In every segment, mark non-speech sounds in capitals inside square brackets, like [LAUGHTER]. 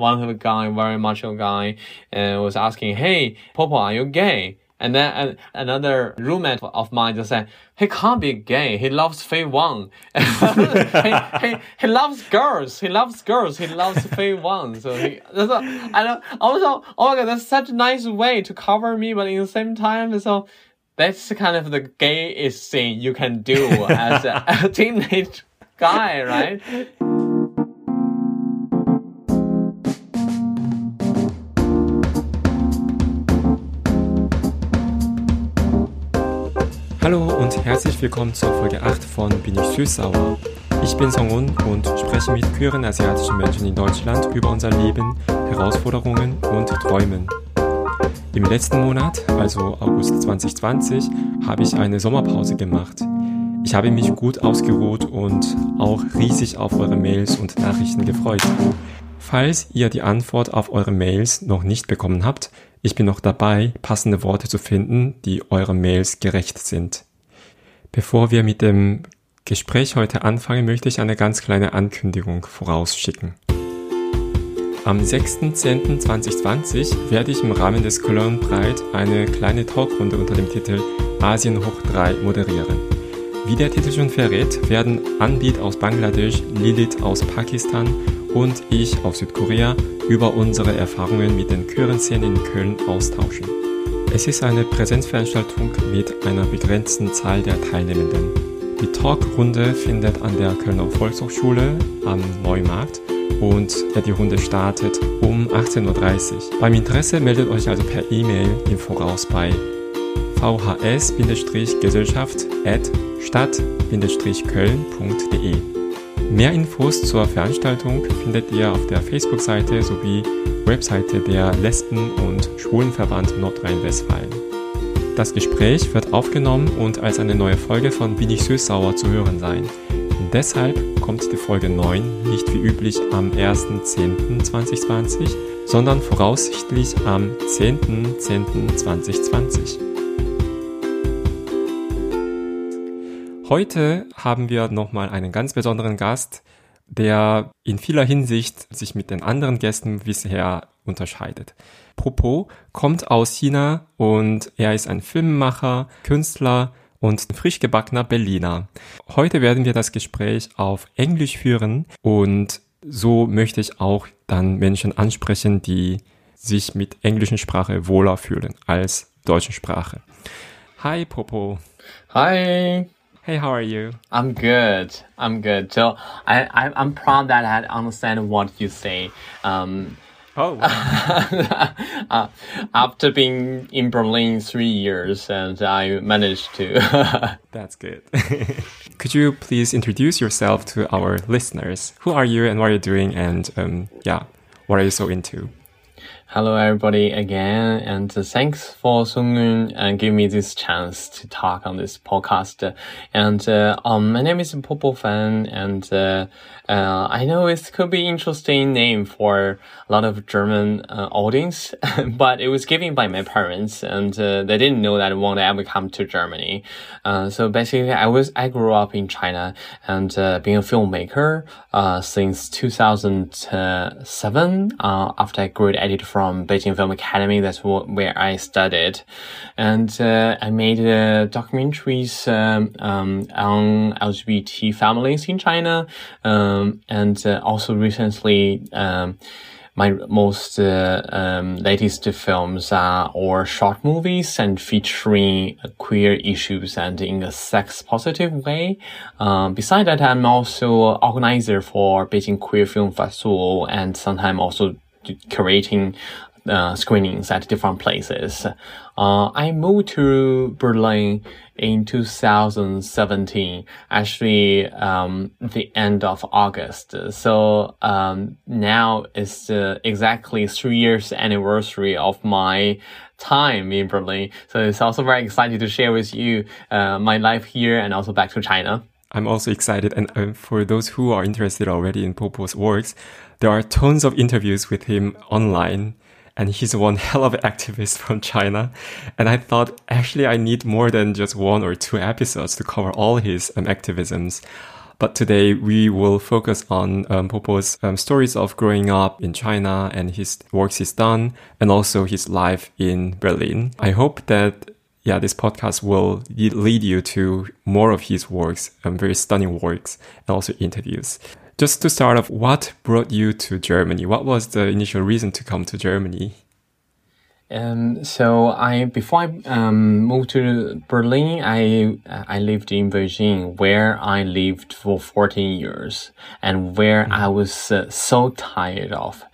one of the guy, very macho guy, and was asking, "Hey, Popo, are you gay?" And then uh, another roommate of mine just said, he can't be gay. He loves Fei Wang. [LAUGHS] he, he, he loves girls. He loves girls. He loves Fei Wang. So he, that's a, I don't, also, oh my god, that's such a nice way to cover me, but in the same time, so that's kind of the gayest thing you can do as a, a [LAUGHS] teenage guy, right? Herzlich willkommen zur Folge 8 von Bin ich süß-sauer. Ich bin Songun und spreche mit queeren asiatischen Menschen in Deutschland über unser Leben, Herausforderungen und Träumen. Im letzten Monat, also August 2020, habe ich eine Sommerpause gemacht. Ich habe mich gut ausgeruht und auch riesig auf eure Mails und Nachrichten gefreut. Falls ihr die Antwort auf eure Mails noch nicht bekommen habt, ich bin noch dabei, passende Worte zu finden, die eure Mails gerecht sind. Bevor wir mit dem Gespräch heute anfangen, möchte ich eine ganz kleine Ankündigung vorausschicken. Am 6.10.2020 werde ich im Rahmen des Cologne Pride eine kleine Talkrunde unter dem Titel Asien hoch 3 moderieren. Wie der Titel schon verrät, werden Anbit aus Bangladesch, Lilith aus Pakistan und ich aus Südkorea über unsere Erfahrungen mit den Chörenszenen in Köln austauschen. Es ist eine Präsenzveranstaltung mit einer begrenzten Zahl der Teilnehmenden. Die Talkrunde findet an der Kölner Volkshochschule am Neumarkt und die Runde startet um 18.30 Uhr. Beim Interesse meldet euch also per E-Mail im Voraus bei vhs-gesellschaft at stadt-köln.de. Mehr Infos zur Veranstaltung findet ihr auf der Facebook-Seite sowie Webseite der Lesben- und Schwulenverband Nordrhein-Westfalen. Das Gespräch wird aufgenommen und als eine neue Folge von Bin ich süß-sauer zu hören sein. Deshalb kommt die Folge 9 nicht wie üblich am 1.10.2020, sondern voraussichtlich am 10.10.2020. Heute haben wir nochmal einen ganz besonderen Gast, der in vieler Hinsicht sich mit den anderen Gästen bisher unterscheidet. Popo kommt aus China und er ist ein Filmemacher, Künstler und frisch Berliner. Heute werden wir das Gespräch auf Englisch führen und so möchte ich auch dann Menschen ansprechen, die sich mit englischen Sprache wohler fühlen als deutschen Sprache. Hi Popo. Hi. Hey, how are you? I'm good. I'm good. So I, I I'm proud that I understand what you say. Um, Oh, wow. [LAUGHS] uh, after being in Berlin three years, and I managed to. [LAUGHS] that's good. [LAUGHS] Could you please introduce yourself to our listeners? Who are you and what are you doing? And um, yeah, what are you so into? Hello, everybody, again, and thanks for Sungun and give me this chance to talk on this podcast. And uh, um, my name is Popo Fan, and uh, uh, I know it could be interesting name for a lot of German uh, audience, [LAUGHS] but it was given by my parents, and uh, they didn't know that I want to ever come to Germany. Uh, so basically, I was I grew up in China and uh, being a filmmaker uh, since 2007. after I graduated from Beijing Film Academy, that's what, where I studied, and I made documentaries um, um, on LGBT families in China. Um, um, and uh, also recently, um, my most uh, um, latest films are all short movies and featuring queer issues and in a sex positive way. Um, besides that, I'm also organizer for Beijing Queer Film Festival and sometimes also creating uh, screenings at different places. Uh, I moved to Berlin in 2017, actually, um, the end of August. So, um, now is uh, exactly three years anniversary of my time in Berlin. So it's also very exciting to share with you, uh, my life here and also back to China. I'm also excited. And uh, for those who are interested already in Popo's works, there are tons of interviews with him online and he's one [LAUGHS] hell of an activist from China. And I thought actually I need more than just one or two episodes to cover all his um, activisms. But today we will focus on um, Popo's um, stories of growing up in China and his works he's done, and also his life in Berlin. I hope that yeah, this podcast will lead you to more of his works, um, very stunning works, and also interviews. Just to start off, what brought you to Germany? What was the initial reason to come to Germany? Um, so I before I um, moved to Berlin, I I lived in Beijing, where I lived for 14 years, and where I was uh, so tired of,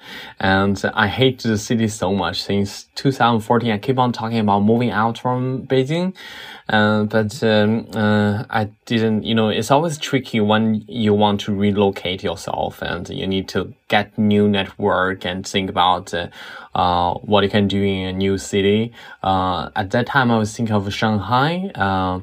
and I hate the city so much. Since 2014, I keep on talking about moving out from Beijing, uh, but um, uh, I didn't. You know, it's always tricky when you want to relocate yourself, and you need to get new network and think about uh, uh what you can do in a new city. Uh, at that time, I was thinking of Shanghai uh,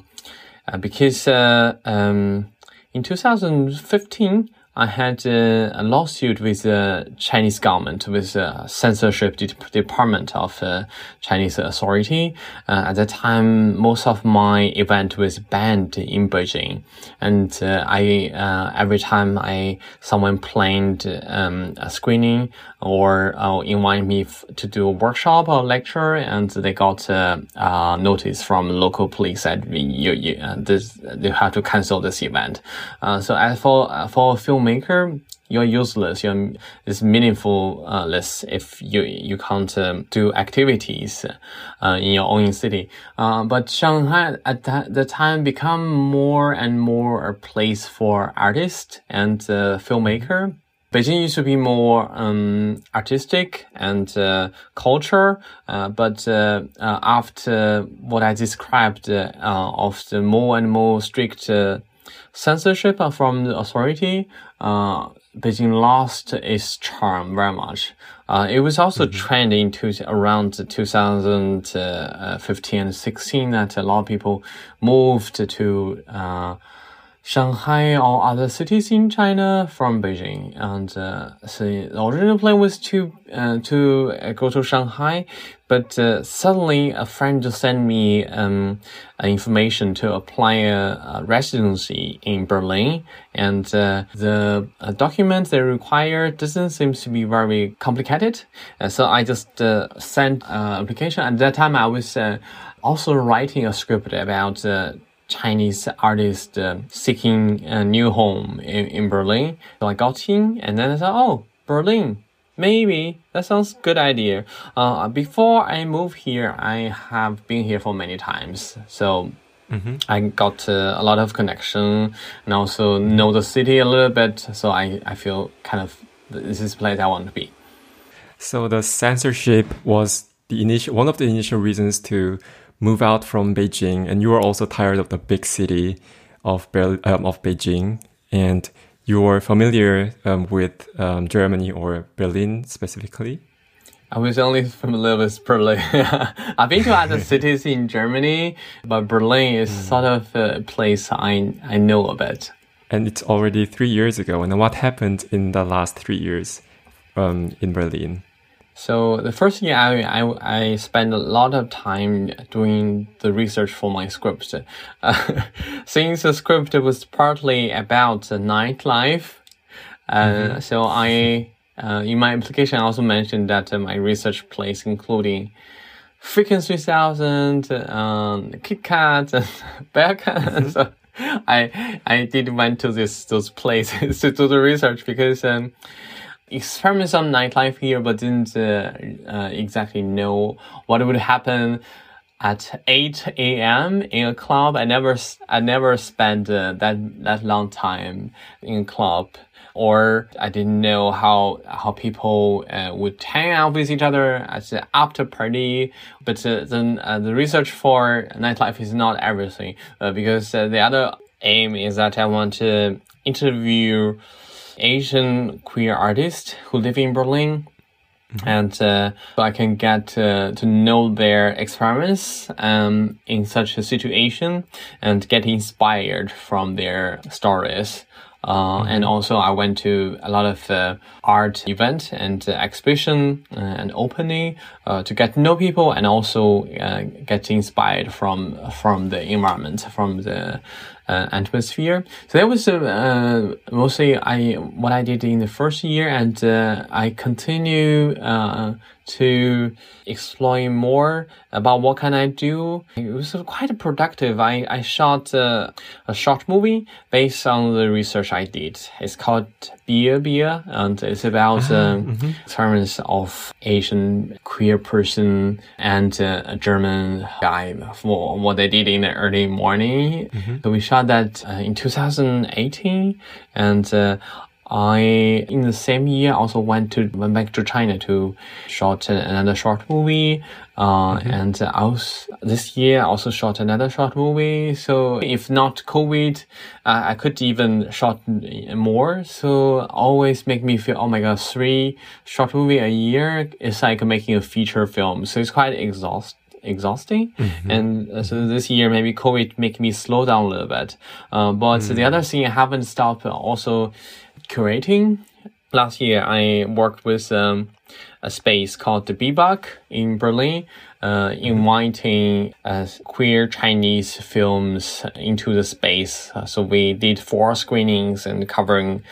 because um, in 2015. I had uh, a lawsuit with the Chinese government, with the censorship de department of the Chinese authority. Uh, at that time, most of my event was banned in Beijing, and uh, I uh, every time I someone planned um, a screening or uh, invite me to do a workshop or lecture, and they got a notice from local police that you, you this they have to cancel this event. so as for for film filmmaker, you're useless. You're it's meaningless uh, if you you can't um, do activities uh, in your own city. Uh, but Shanghai at that the time become more and more a place for artists and uh, filmmaker. Beijing used to be more um, artistic and uh, culture, uh, but uh, uh after what I described uh, of the more and more strict censorship from the authority, uh, Beijing lost its charm very much. Uh, it was also mm-hmm. trending to around 2015 and 16 that a lot of people moved to uh, Shanghai or other cities in China from Beijing. And uh, so the original plan was to uh, to uh, go to Shanghai, but uh, suddenly a friend just sent me um, information to apply a, a, residency in Berlin, and uh, the uh, document they require doesn't seem to be very complicated. so I just sent an application. At that time, I was also writing a script about Chinese artist uh, seeking a new home in, in Berlin. So I got in and then I thought, oh, Berlin, maybe that sounds good idea. Uh, before I move here, I have been here for many times. So Mm-hmm. I got uh, a lot of connection and also know the city a little bit. So I, I feel kind of this is the place I want to be. So the censorship was the initial one of the initial reasons to move out from Beijing, and you are also tired of the big city of Ber- um, of Beijing, and you are familiar um, with um, Germany or Berlin specifically. I was only familiar with Berlin. [LAUGHS] I've been to other [LAUGHS] cities in Germany, but Berlin is mm. sort of a place I I know a bit. And it's already three years ago. And what happened in the last three years um, in Berlin? So the first year, I, I, I spent a lot of time doing the research for my script. Uh, [LAUGHS] since the script was partly about the nightlife, uh, mm-hmm. so I, uh, in my application, I also mentioned that uh, my research place including Frequency 3000, um, KitKat, and [LAUGHS] Bearcat. Mm-hmm. so I, I did went to this, those places [LAUGHS] to do the research because, um, experiments some nightlife here, but didn't uh, uh, exactly know what would happen at 8 a.m. in a club. I never, I never spent uh, that, that long time in a club. Or I didn't know how, how people uh, would hang out with each other at the after party. But uh, then uh, the research for nightlife is not everything, because the other aim is that I want to interview Asian queer artists who live in Berlin. Mm-hmm. And uh, I can get uh, to know their experiments um, in such a situation and get inspired from their stories. Uh, mm-hmm. And also, I went to a lot of uh, art event and uh, exhibition uh, and opening uh, to get to know people and also uh, get inspired from from the environment, from the uh, atmosphere. So that was uh, mostly I what I did in the first year, and uh, I continue uh, to explore more about what can I do. It was quite productive. I, I shot uh, a short movie based on the research I did. It's called Beer Beer, and it's about ah, um, mm -hmm. experience of Asian queer person and uh, a German guy for what they did in the early morning. Mm -hmm. So we shot that uh, in 2018, and uh, I in the same year also went to went back to China to shot another short movie. Uh, mm-hmm. and I was this year also shot another short movie. So if not COVID, uh, I could even shot more. So always make me feel, oh my god, three short movie a year is like making a feature film. So it's quite exhaust exhausting. Mm-hmm. And uh, so this year, maybe COVID make me slow down a little bit. Uh, but mm. the other thing I haven't stopped also curating. Last year, I worked with um, a space called the Bi'bak in Berlin, uh, inviting uh, queer Chinese films into the space. So we did four screenings and covering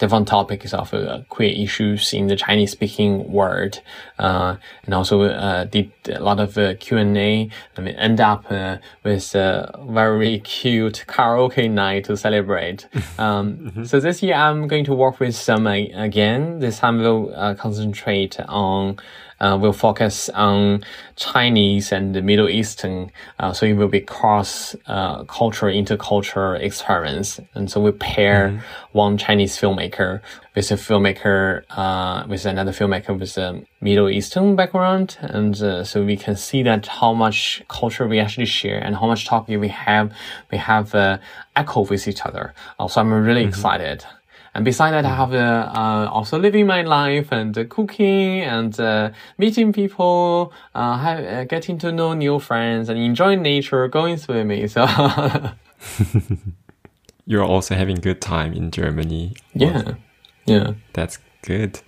different is of uh, queer issues in the Chinese speaking world, uh, and also uh, did a lot of uh, Q and A. I mean, end up uh, with a very cute karaoke night to celebrate. [LAUGHS] Um, mm-hmm. So this year I'm going to work with some uh, again. This time we'll concentrate on uh, will focus on Chinese and the Middle Eastern. Uh, so it will be cross uh, culture, intercultural experience. And so we pair mm -hmm. one Chinese filmmaker with a filmmaker, uh, with another filmmaker with a Middle Eastern background. And uh, so we can see that how much culture we actually share and how much topic we have, we have uh, echo with each other. so I'm really mm -hmm. excited. And beside that, I have uh, uh, also living my life and uh, cooking and uh, meeting people, uh, have, uh, getting to know new friends and enjoying nature, going swimming. So [LAUGHS] you're also having good time in Germany. Yeah, yeah, that's good.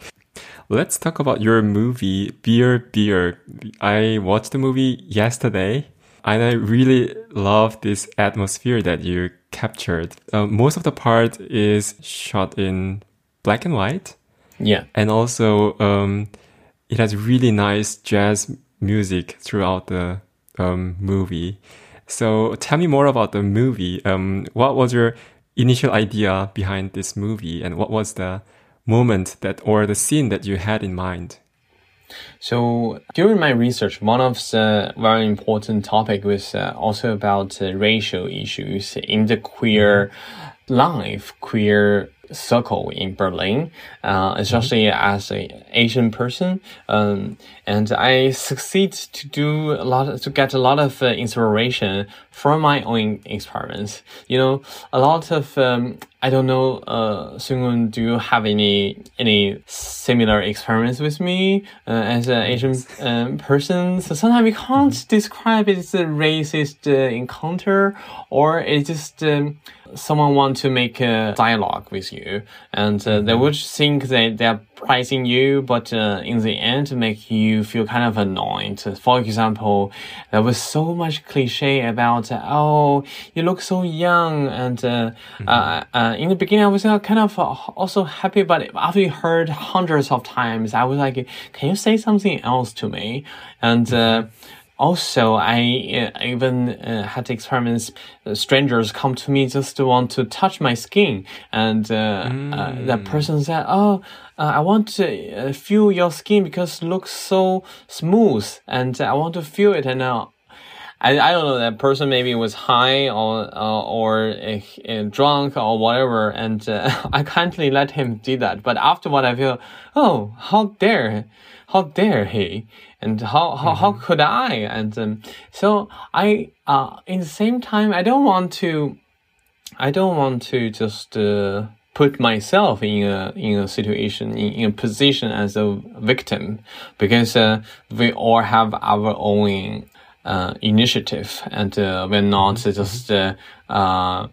Let's talk about your movie Beer Beer. I watched the movie yesterday and I really love this atmosphere that you captured. Uh, most of the part is shot in black and white. Yeah. And also, um, it has really nice jazz music throughout the um, movie. So tell me more about the movie. Um, what was your initial idea behind this movie, and what was the moment that or the scene that you had in mind? So during my research, one of the very important topic was uh, also about uh, racial issues in the queer life, queer circle in Berlin, uh, especially mm -hmm. as an Asian person. Um, and I succeed to do a lot, to get a lot of uh, inspiration from my own experience. You know, a lot of, um, I don't know, uh, Sungun, do you have any, any similar experience with me, uh, as an Asian um, person? So sometimes we can't mm -hmm. describe it as a racist uh, encounter or it's just, um, someone want to make a dialogue with you and uh, they mm-hmm. would think that they're praising you but uh, in the end make you feel kind of annoyed. For example there was so much cliche about uh, oh you look so young and uh, mm-hmm. Uh, uh, in the beginning i was kind of also happy but after you heard hundreds of times i was like can you say something else to me? And mm-hmm also, I uh, even uh, had experiments. Uh, strangers come to me just to want to touch my skin, and mm. that person said, "Oh, I want to feel your skin because it looks so smooth, and I want to feel it." And I, I don't know that person maybe was high or uh, or uh, drunk or whatever, and uh, [LAUGHS] I kindly let him do that. But afterward, I feel, oh, how dare, how dare he? And how how, mm-hmm. how could I? And um, so I uh, in the same time I don't want to I don't want to just uh, put myself in a in a situation in, in a position as a victim because uh, we all have our own uh, initiative and uh, we're not mm-hmm. just uh, uh,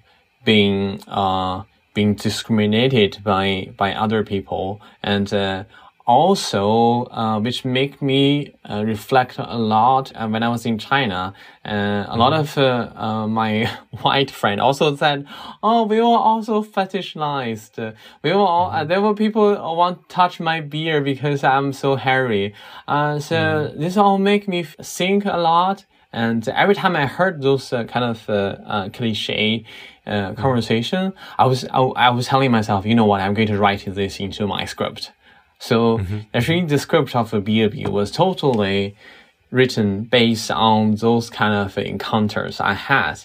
being uh, being discriminated by by other people and uh, also, uh, which make me uh, reflect a lot uh, when I was in China. Uh, a lot of uh, uh, my [LAUGHS] white friend also said, "Oh, we were also fetishized. We were all, uh, there were people who want to touch my beard because I'm so hairy." Uh, so this all make me think a lot. And every time I heard those uh, kind of uh, uh, cliche uh, conversation, I was I, I was telling myself, you know what, I'm going to write this into my script. So actually, the script of the BLB was totally written based on those kind of encounters I had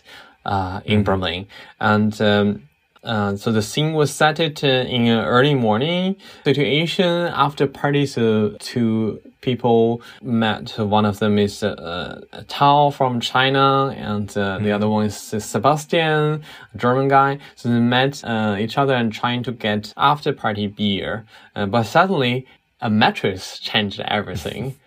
uh, in Berlin, and. Um, uh, so the scene was set it uh, in an early morning situation after parties So two people met. One of them is uh, Tao from China, and uh, the other one is Sebastian, a German guy. So they met uh, each other and trying to get after party beer. Uh, but suddenly, a mattress changed everything. [LAUGHS]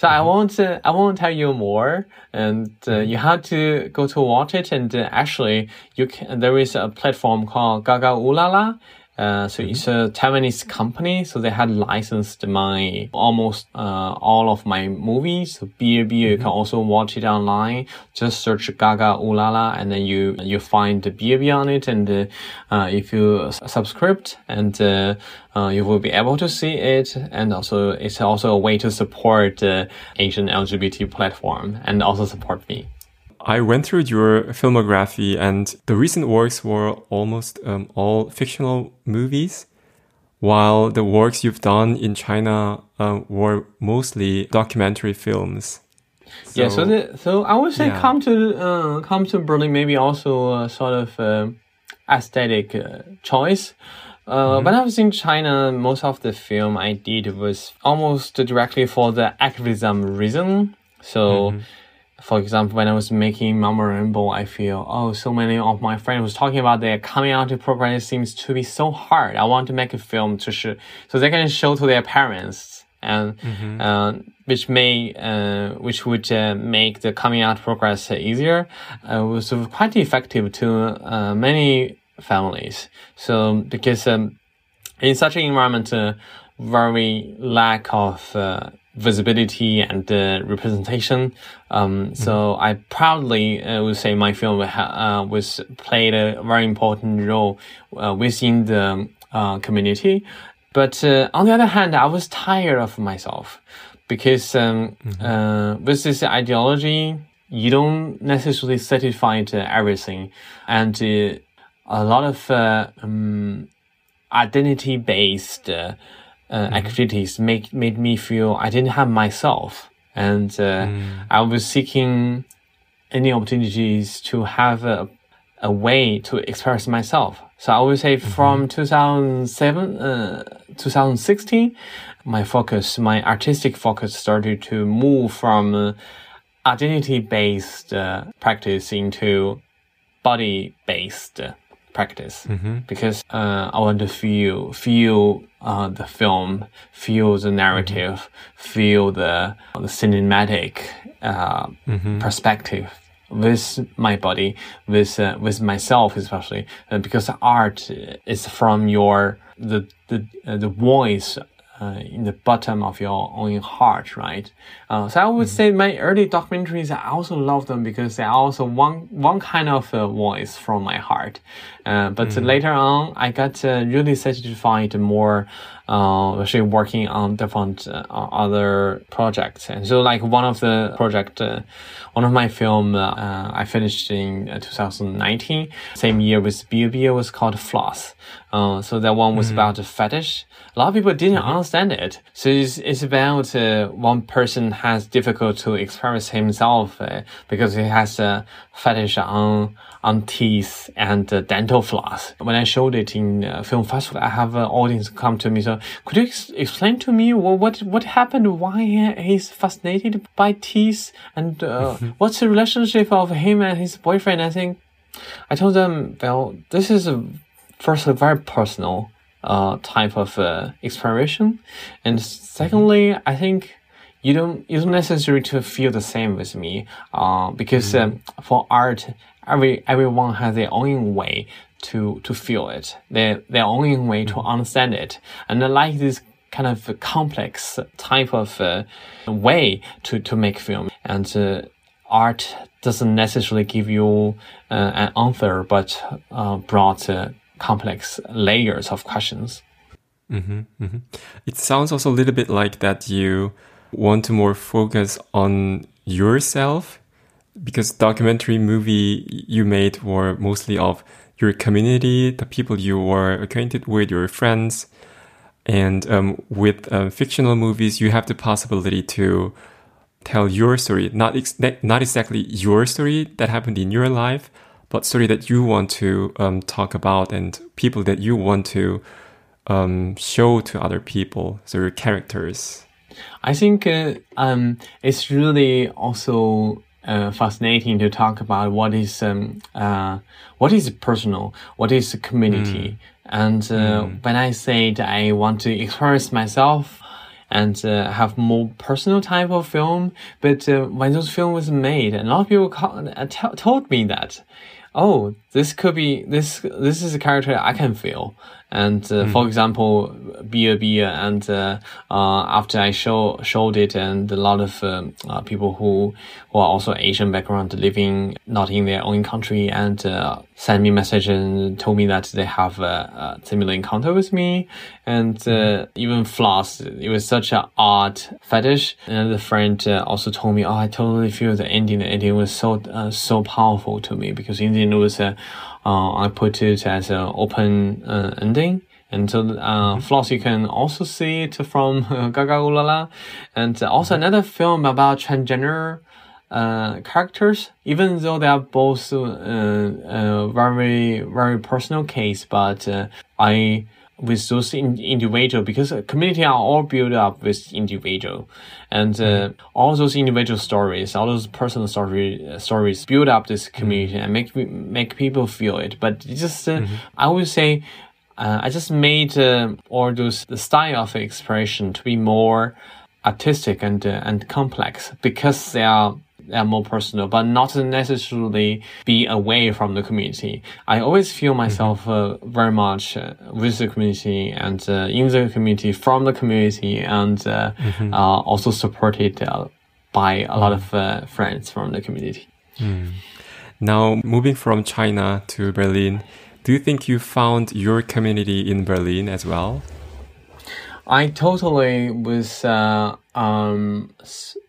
So I won't, uh, I won't tell you more, and uh, you have to go to watch it. And uh, actually, you can. There is a platform called Gaga Ulala. Uh, so it's a Taiwanese company, so they had licensed my almost uh, all of my movies. So BAB, you can also watch it online. Just search GagaOOLala, and then you you find the BAB on it. And uh, uh, if you subscribe, and uh, uh, you will be able to see it. And also, it's also a way to support the Asian LGBT platform and also support me. I went through your filmography, and the recent works were almost um, all fictional movies, while the works you've done in China uh, were mostly documentary films. yeah, so the, so I would say Yeah. come to uh, come to Berlin maybe also a sort of uh, aesthetic uh, choice. Uh, When I was in China, most of the film I did was almost directly for the activism reason. So, for example, when I was making Mama Rainbow, I feel, oh, so many of my friends was talking about their coming out to program seems to be so hard. I want to make a film to show, so they can show to their parents and uh, which may uh, which would uh, make the coming out progress easier uh, was quite effective to uh, many families. So because um, in such an environment, uh, very lack of uh, visibility and uh, representation. Um, So I proudly uh, would say my film ha- uh, was played a very important role uh, within the uh, community. But uh, on the other hand, I was tired of myself because um, uh, with this ideology, you don't necessarily satisfy to everything, and uh, a lot of uh, um, identity based uh, uh, activities make made me feel I didn't have myself, and uh, I was seeking any opportunities to have a, a way to express myself. So I would say from 2007, uh, 2016, my focus, my artistic focus started to move from uh, identity based uh, practice into body based practice. Because uh, I want to feel feel uh, the film, feel the narrative, feel the the cinematic uh, perspective with my body, with uh, with myself especially, uh, because art is from your the the uh, the voice uh, in the bottom of your own heart, right? Uh, so I would say my early documentaries, I also love them because they are also one one kind of uh, voice from my heart. Uh, but later on, I got uh, really satisfied more, uh, actually working on different uh, other projects. And so, like one of the project, uh, one of my film, uh, I finished in uh, 2019, same year with BB was called Floss. Uh, so that one was about a fetish. A lot of people didn't understand it. So it's, it's about uh, one person has difficult to express himself uh, because he has a fetish on on teeth and uh, dental floss. When I showed it in uh, film festival, I have an audience come to me. So could you ex- explain to me what what, happened? Why he's fascinated by teeth and uh, [LAUGHS] what's the relationship of him and his boyfriend? I think I told them, well, this is a first a very personal uh, type of uh, exploration, and secondly, I think you don't you don't necessarily to feel the same with me, uh, because um, for art, every everyone has their own way to to feel it, their their own way to understand it, and I like this kind of complex type of uh, way to, to make film. And uh, art doesn't necessarily give you uh, an answer, but uh, brought uh, complex layers of questions. Mm-hmm, mm-hmm. It sounds also a little bit like that you want to more focus on yourself because documentary movie you made were mostly of your community, the people you were acquainted with, your friends. And um, with uh, fictional movies, you have the possibility to tell your story, not ex- not exactly your story that happened in your life, but story that you want to um, talk about and people that you want to um, show to other people. So your characters. I think uh, um, it's really also uh, fascinating to talk about what is um, uh, what is personal, what is community, mm. and uh, mm. when I say that I want to express myself and uh, have more personal type of film, but uh, when those film was made, a lot of people call, uh, told me that, oh, this could be this this is a character I can feel. And uh, mm. for example, Beer Beer, and uh, uh, after I show showed it, and a lot of um, uh, people who who are also Asian background living not in their own country, and uh, sent me message and told me that they have a, a similar encounter with me, and uh, hmm. even floss. It was such an odd fetish. And the friend also told me, "Oh, I totally feel the ending. The ending was so so powerful to me because in the end it was a." uh, I put it as an open uh, ending. And so, uh, mm-hmm. Floss, you can also see it from uh, [LAUGHS] GagaOOLala. And also mm-hmm. another film about transgender uh, characters, even though they are both uh, uh, very, very personal case, but uh, I with those in, individual because community are all built up with individual and uh, all those individual stories all those personal story uh, stories build up this community mm-hmm. and make make people feel it but just uh, mm-hmm. i would say uh, i just made uh, all those the style of expression to be more artistic and uh, and complex because they are and more personal, but not necessarily be away from the community. I always feel myself uh, very much uh, with the community and uh, in the community, from the community, and uh, mm-hmm. Uh, also supported uh, by a lot of friends from the community. Mm. Now, moving from China to Berlin, do you think you found your community in Berlin as well? I totally was uh, um,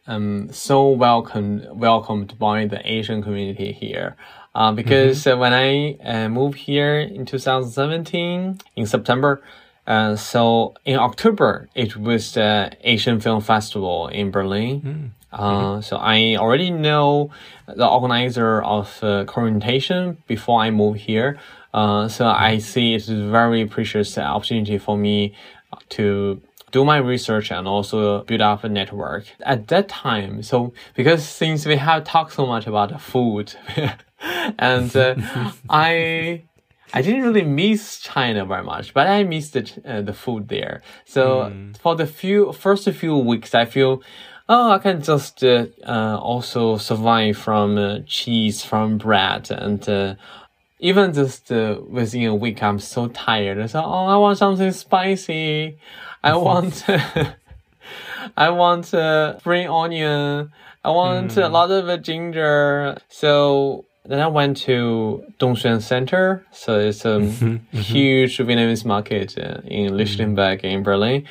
um, so welcomed welcomed by the Asian community here. Uh, because mm-hmm. uh, when I uh, moved here in 2017 in September, uh, so in October it was the Asian Film Festival in Berlin. Mm-hmm. Uh, so I already know the organizer of uh, Korientation before I moved here. Uh, so I see it's a very precious opportunity for me to do my research and also build up a network. At that time, so because since we have talked so much about the food, [LAUGHS] and uh, [LAUGHS] I I didn't really miss China very much, but I missed the uh, the food there. So mm. for the few first few weeks, I feel. Oh, I can just uh, uh also survive from uh, cheese, from bread, and uh, even just uh, within a week, I'm so tired. So, oh, I want something spicy. I want, [LAUGHS] I want uh, spring onion. I want mm. a lot of ginger. So then I went to Dongxuan Center. So it's a mm-hmm, mm-hmm. huge Vietnamese market in Lichtenberg in Berlin.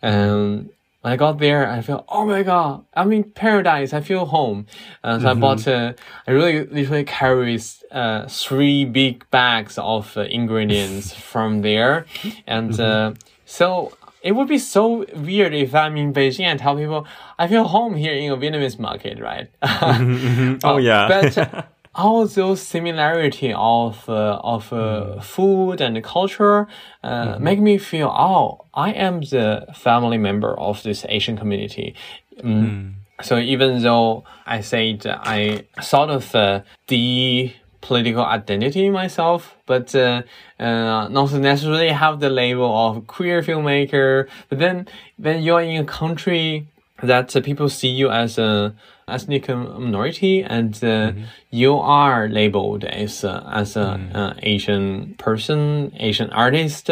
And when I got there, I felt, oh my god, I'm in paradise. I feel home. Uh, so mm-hmm. I bought, uh, I really literally carried uh, three big bags of uh, ingredients [LAUGHS] from there, and mm-hmm. Uh, so it would be so weird if I'm in Beijing and tell people I feel home here in a Vietnamese market, right? [LAUGHS] mm-hmm, oh yeah, but. [LAUGHS] all those similarity of uh, of uh, mm. food and culture uh, mm-hmm. make me feel oh I am the family member of this Asian community. Mm. Mm. So even though I said I sort of uh, the political identity myself, but uh, uh, not necessarily have the label of queer filmmaker. But then, when you're in a country that uh, people see you as a ethnic minority, and uh, mm-hmm. you are labeled as as a mm. uh, Asian person, Asian artist.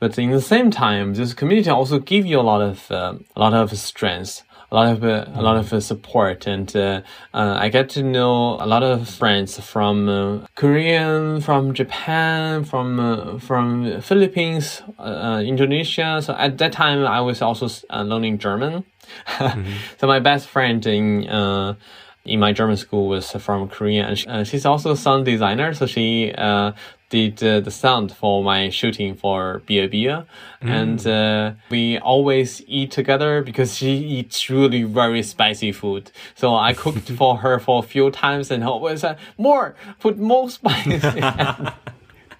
But in the same time, this community also give you a lot of uh, a lot of strength a lot of uh, a lot of uh, support, and uh, I get to know a lot of friends from Korean, from Japan, from from Philippines, Indonesia. So at that time, I was also learning German. mm-hmm. [LAUGHS] So my best friend in in my German school was from Korea, and she, uh, she's also a sound designer. So she uh, did uh, the sound for my shooting for Bia Bia. Mm. And uh, we always eat together because she eats really very spicy food. So I cooked [LAUGHS] for her for a few times and always said, more, put more spice. [LAUGHS]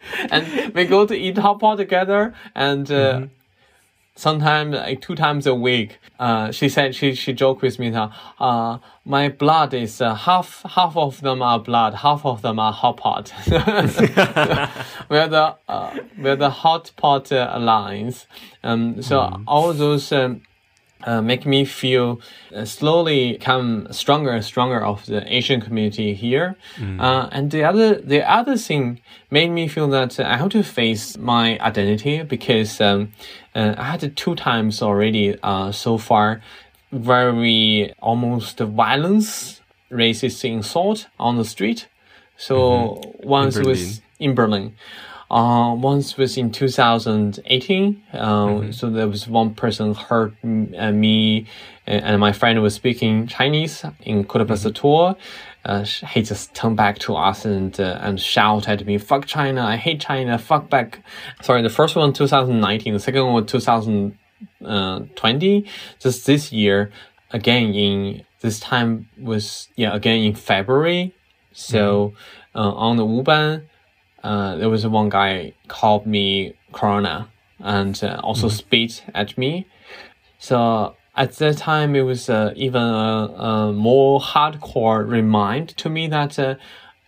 [LAUGHS] and we go to eat hot pot together and uh, mm sometimes like two times a week. Uh, she said she she joked with me that uh, my blood is uh, half half of them are blood, half of them are hot pot. [LAUGHS] we're the uh, we're the hot pot uh, alliance. Um, so mm. all those. Um, uh, make me feel uh, slowly come stronger and stronger of the Asian community here. Mm. Uh, and the other the other thing made me feel that I have to face my identity because um, uh, I had two times already uh, so far very almost violence racist insult on the street. So mm-hmm. once was in Berlin. Uh, once was in 2018. Uh, mm-hmm. So there was one person hurt uh, me and my friend was speaking Chinese in Kuala tour. Uh, he just turned back to us and uh, and shout at me, "Fuck China! I hate China! Fuck back!" Sorry, the first one 2019, the second one 2020. Just this year, again in this time was yeah again in February. So mm-hmm. uh, on the U-Bahn, uh, there was one guy called me Corona and uh, also mm-hmm. spit at me. So at that time, it was uh, even a, a, more hardcore remind to me that uh,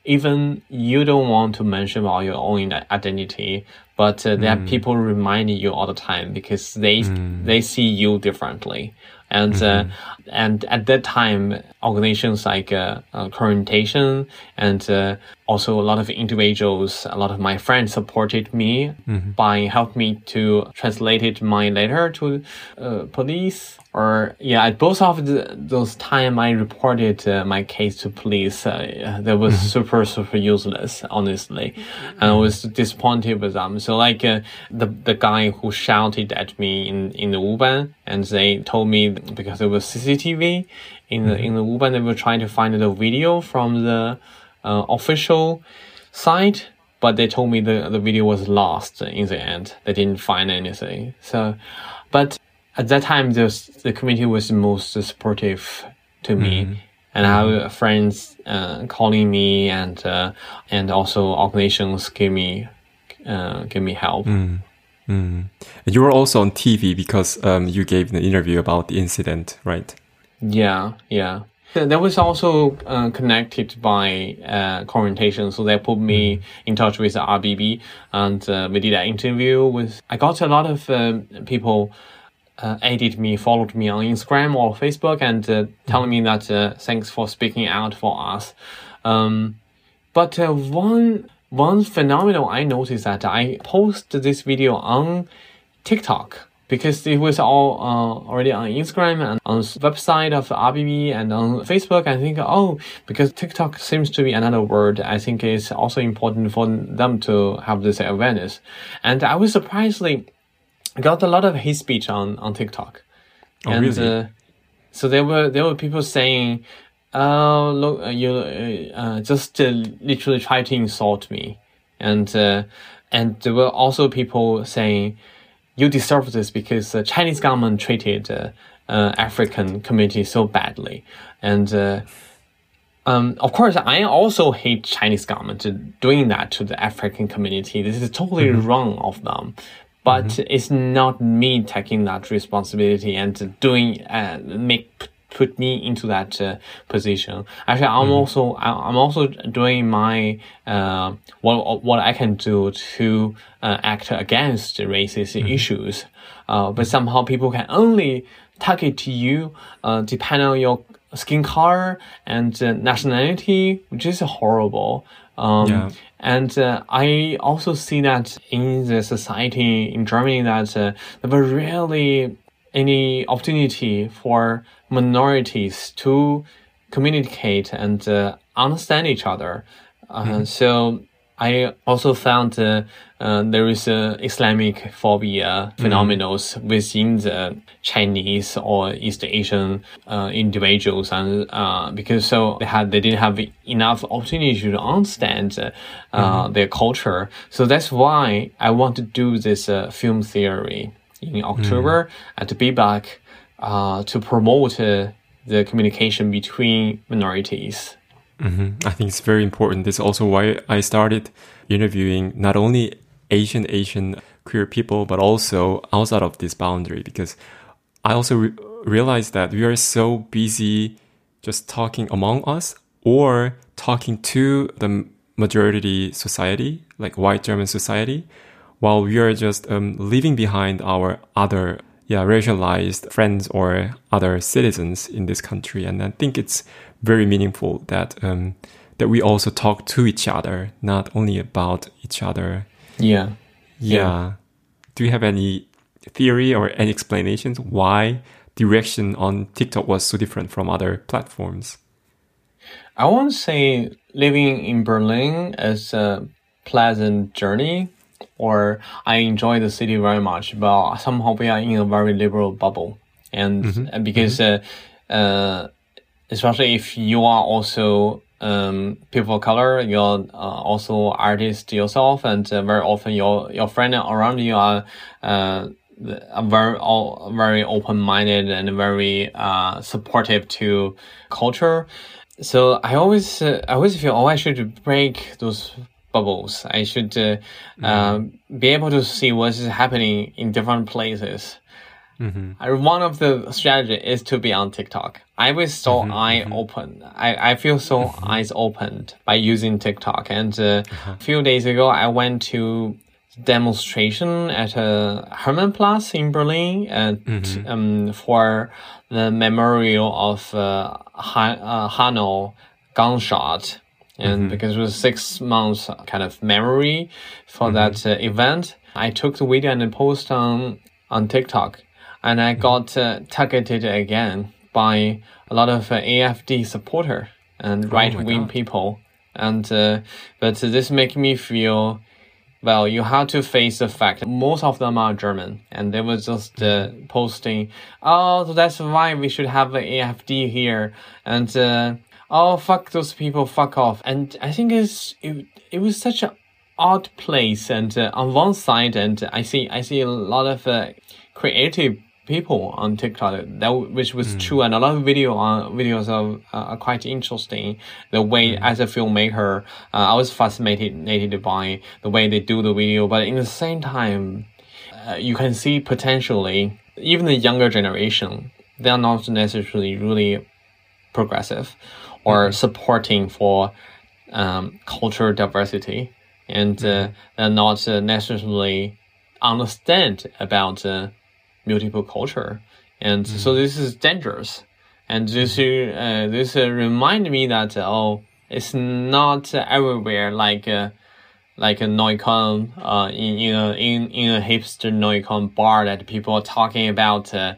even you don't want to mention about your own identity, but uh, there mm. are people reminding you all the time because they mm. they see you differently. And mm-hmm. uh, and at that time, organizations like uh, uh, Korientation and uh, also a lot of individuals, a lot of my friends supported me mm-hmm. by helping me to translate my letter to uh, police or yeah, at both of the, those time I reported uh, my case to police. Uh, that was mm-hmm. super super useless, honestly, and I was disappointed with them. So like uh, the the guy who shouted at me in in the U-Bahn, and they told me because it was CCTV in the in the U-Bahn, they were trying to find the video from the uh, official site. But they told me the, the video was lost in the end. They didn't find anything. So, but at that time, the the community was most supportive to me, mm. and I have friends uh, calling me, and uh, and also organizations give me uh, give me help. Mm. Mm. You were also on TV because um, you gave an interview about the incident, right? Yeah, yeah. That was also uh, connected by uh, Korientation, so they put me mm. in touch with the RBB, and uh, we did an interview with. I got a lot of uh, people uh, added me, followed me on Instagram or Facebook, and uh, telling me that uh, thanks for speaking out for us. Um, but uh, one one phenomenon I noticed that I post this video on TikTok because it was all uh, already on Instagram and on the website of RBB and on Facebook. I think, oh, because TikTok seems to be another word, I think it's also important for them to have this awareness. And I was surprisingly got a lot of hate speech on on TikTok. Oh, and, really? Uh, so there were there were people saying, "Oh, look, uh, you uh, uh just uh, literally try to insult me," and uh, and there were also people saying, "You deserve this because the Chinese government treated the African community so badly," and. Um, of course, I also hate Chinese government doing that to the African community. This is totally mm -hmm. wrong of them but mm-hmm. it's not me taking that responsibility and doing uh, make put me into that uh, position. Actually, I'm mm-hmm. also I'm also doing my uh, what what I can do to uh, act against racist mm-hmm. issues. Uh, but somehow people can only target to you uh, depending on your skin color and uh, nationality, which is horrible. Um, Yeah. And uh, I also see that in the society in Germany that uh, there were really any opportunity for minorities to communicate and uh, understand each other. Uh, So I also found uh, uh, there is a Islamic phobia phenomenon within the Chinese or East Asian uh, individuals, and uh, because so they had they didn't have enough opportunity to understand uh, their culture. So that's why I want to do this uh, film theory in October and to be back uh, to promote uh, the communication between minorities. I think it's very important. This is also why I started interviewing not only Asian Asian queer people, but also outside of this boundary, because I also re- realized that we are so busy just talking among us or talking to the majority society, like white German society, while we are just um, leaving behind our other yeah racialized friends or other citizens in this country. And i think it's very meaningful that um, that we also talk to each other not only about each other. Yeah. yeah, do you have any theory or any explanations why direction on tiktok was so different from other platforms? I won't say living in Berlin is a pleasant journey or I enjoy the city very much, but somehow we are in a very liberal bubble. And and because, uh, uh, especially if you are also um, people of color, you're uh, also artist yourself, and uh, very often your your friend around you are uh, very all very open minded and very uh, supportive to culture. So I always uh, I always feel oh I should break those bubbles. I should uh, um, be able to see what is happening in different places. Uh, One of the strategy is to be on TikTok. I was so eye open. I, I feel so eyes opened by using TikTok. And uh, a few days ago, I went to demonstration at a Hermannplatz in Berlin and um, for the memorial of uh, Han- uh, Hanau gunshot. And because it was six months kind of memory for that uh, event, I took the video and then post on on TikTok, and I got uh, targeted again by a lot of uh, AFD supporter and right wing people, and uh, but this make me feel. Well, you have to face the fact most of them are German, and they were just uh, posting, "Oh, so that's why we should have an AFD here," and uh, "Oh, fuck those people, fuck off." And I think it's it, it was such an odd place, and uh, on one side, and I see I see a lot of uh, creative people on TikTok that which was true, and a lot of video on videos are, uh, are quite interesting. The way as a filmmaker, uh, I was fascinated by the way they do the video, but in the same time, uh, you can see potentially even the younger generation they are not necessarily really progressive or supporting for um, cultural diversity. And uh, they're not uh, necessarily understand about uh, multiple culture. And so this is dangerous. And this uh, this uh, remind me that oh it's not everywhere like uh, like a Neukölln uh, in in a in, in a hipster Neukölln bar that people are talking about uh,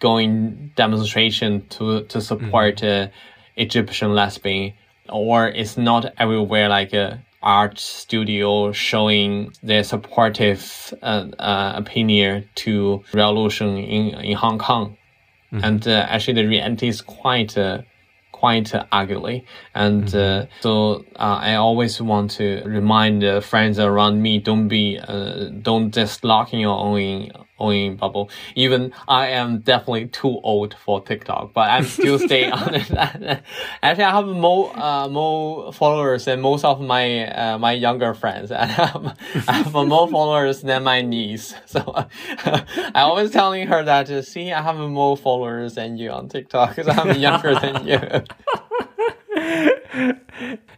going demonstration to to support uh, Egyptian lesbian, or it's not everywhere like a art studio showing their supportive uh, uh, opinion to revolution in in Hong Kong, and uh, actually the reality is quite. Uh, quite ugly. And uh, so uh, I always want to remind friends around me don't be, uh, don't just lock in your own own bubble. Even I am definitely too old for TikTok, but I'm still staying on it. [LAUGHS] Actually, I have more uh, more followers than most of my uh, my younger friends. [LAUGHS] I have, I have more followers than my niece. [LAUGHS] So I always telling her that, uh, see, I have more followers than you on TikTok because I'm younger than you.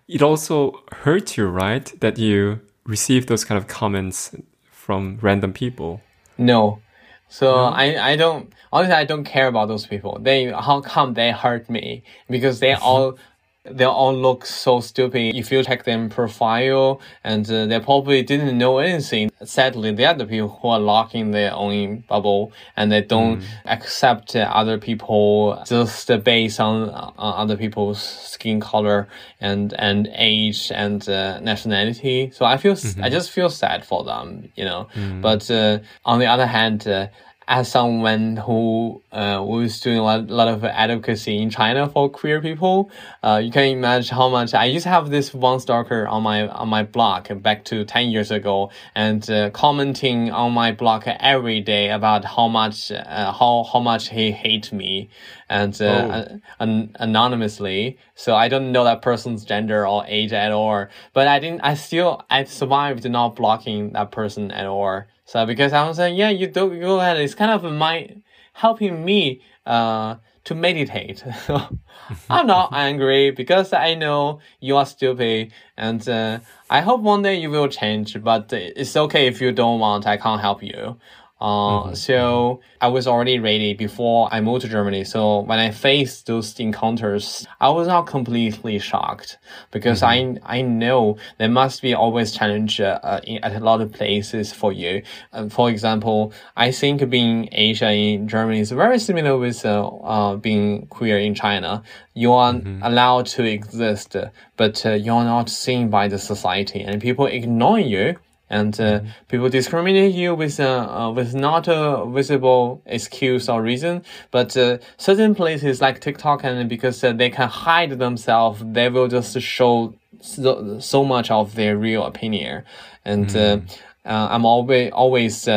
it also hurts you right that you receive those kind of comments from random people No. So I, I don't honestly I don't care about those people. They how come they hurt me? Because they [LAUGHS] all they all look so stupid. If you check them profile, and uh, they probably didn't know anything. Sadly, they are the people who are locked in their own bubble, and they don't mm. accept other people just based on, on other people's skin color and and age and uh, nationality. So I feel mm-hmm. I just feel sad for them, you know. Mm. But uh, on the other hand, uh, as someone who uh, was doing a lot, lot of advocacy in China for queer people, uh, you can imagine how much I used to have this one stalker on my on my blog back to ten years ago, and uh, commenting on my blog every day about how much uh, how how much he hates me, and uh, oh. an, anonymously. So I don't know that person's gender or age at all, but I didn't. I still I survived not blocking that person at all. So because I was saying, yeah, you do go ahead. It's kind of my helping me uh to meditate. [LAUGHS] I'm not angry because I know you are stupid, and uh, I hope one day you will change. But it's okay if you don't want. I can't help you. Uh, mm-hmm. So I was already ready before I moved to Germany. So when I faced those encounters, I was not completely shocked because mm-hmm. I I know there must be always challenge uh, uh in, at a lot of places for you. Uh, for example, I think being Asia in Germany is very similar with uh, uh being queer in China. You are mm-hmm. allowed to exist, but you're not seen by the society, and people ignore you and uh, mm-hmm. people discriminate you with uh, uh, with not a visible excuse or reason. But uh, certain places like TikTok, and because uh, they can hide themselves, they will just show so, so much of their real opinion. And mm. I'm always always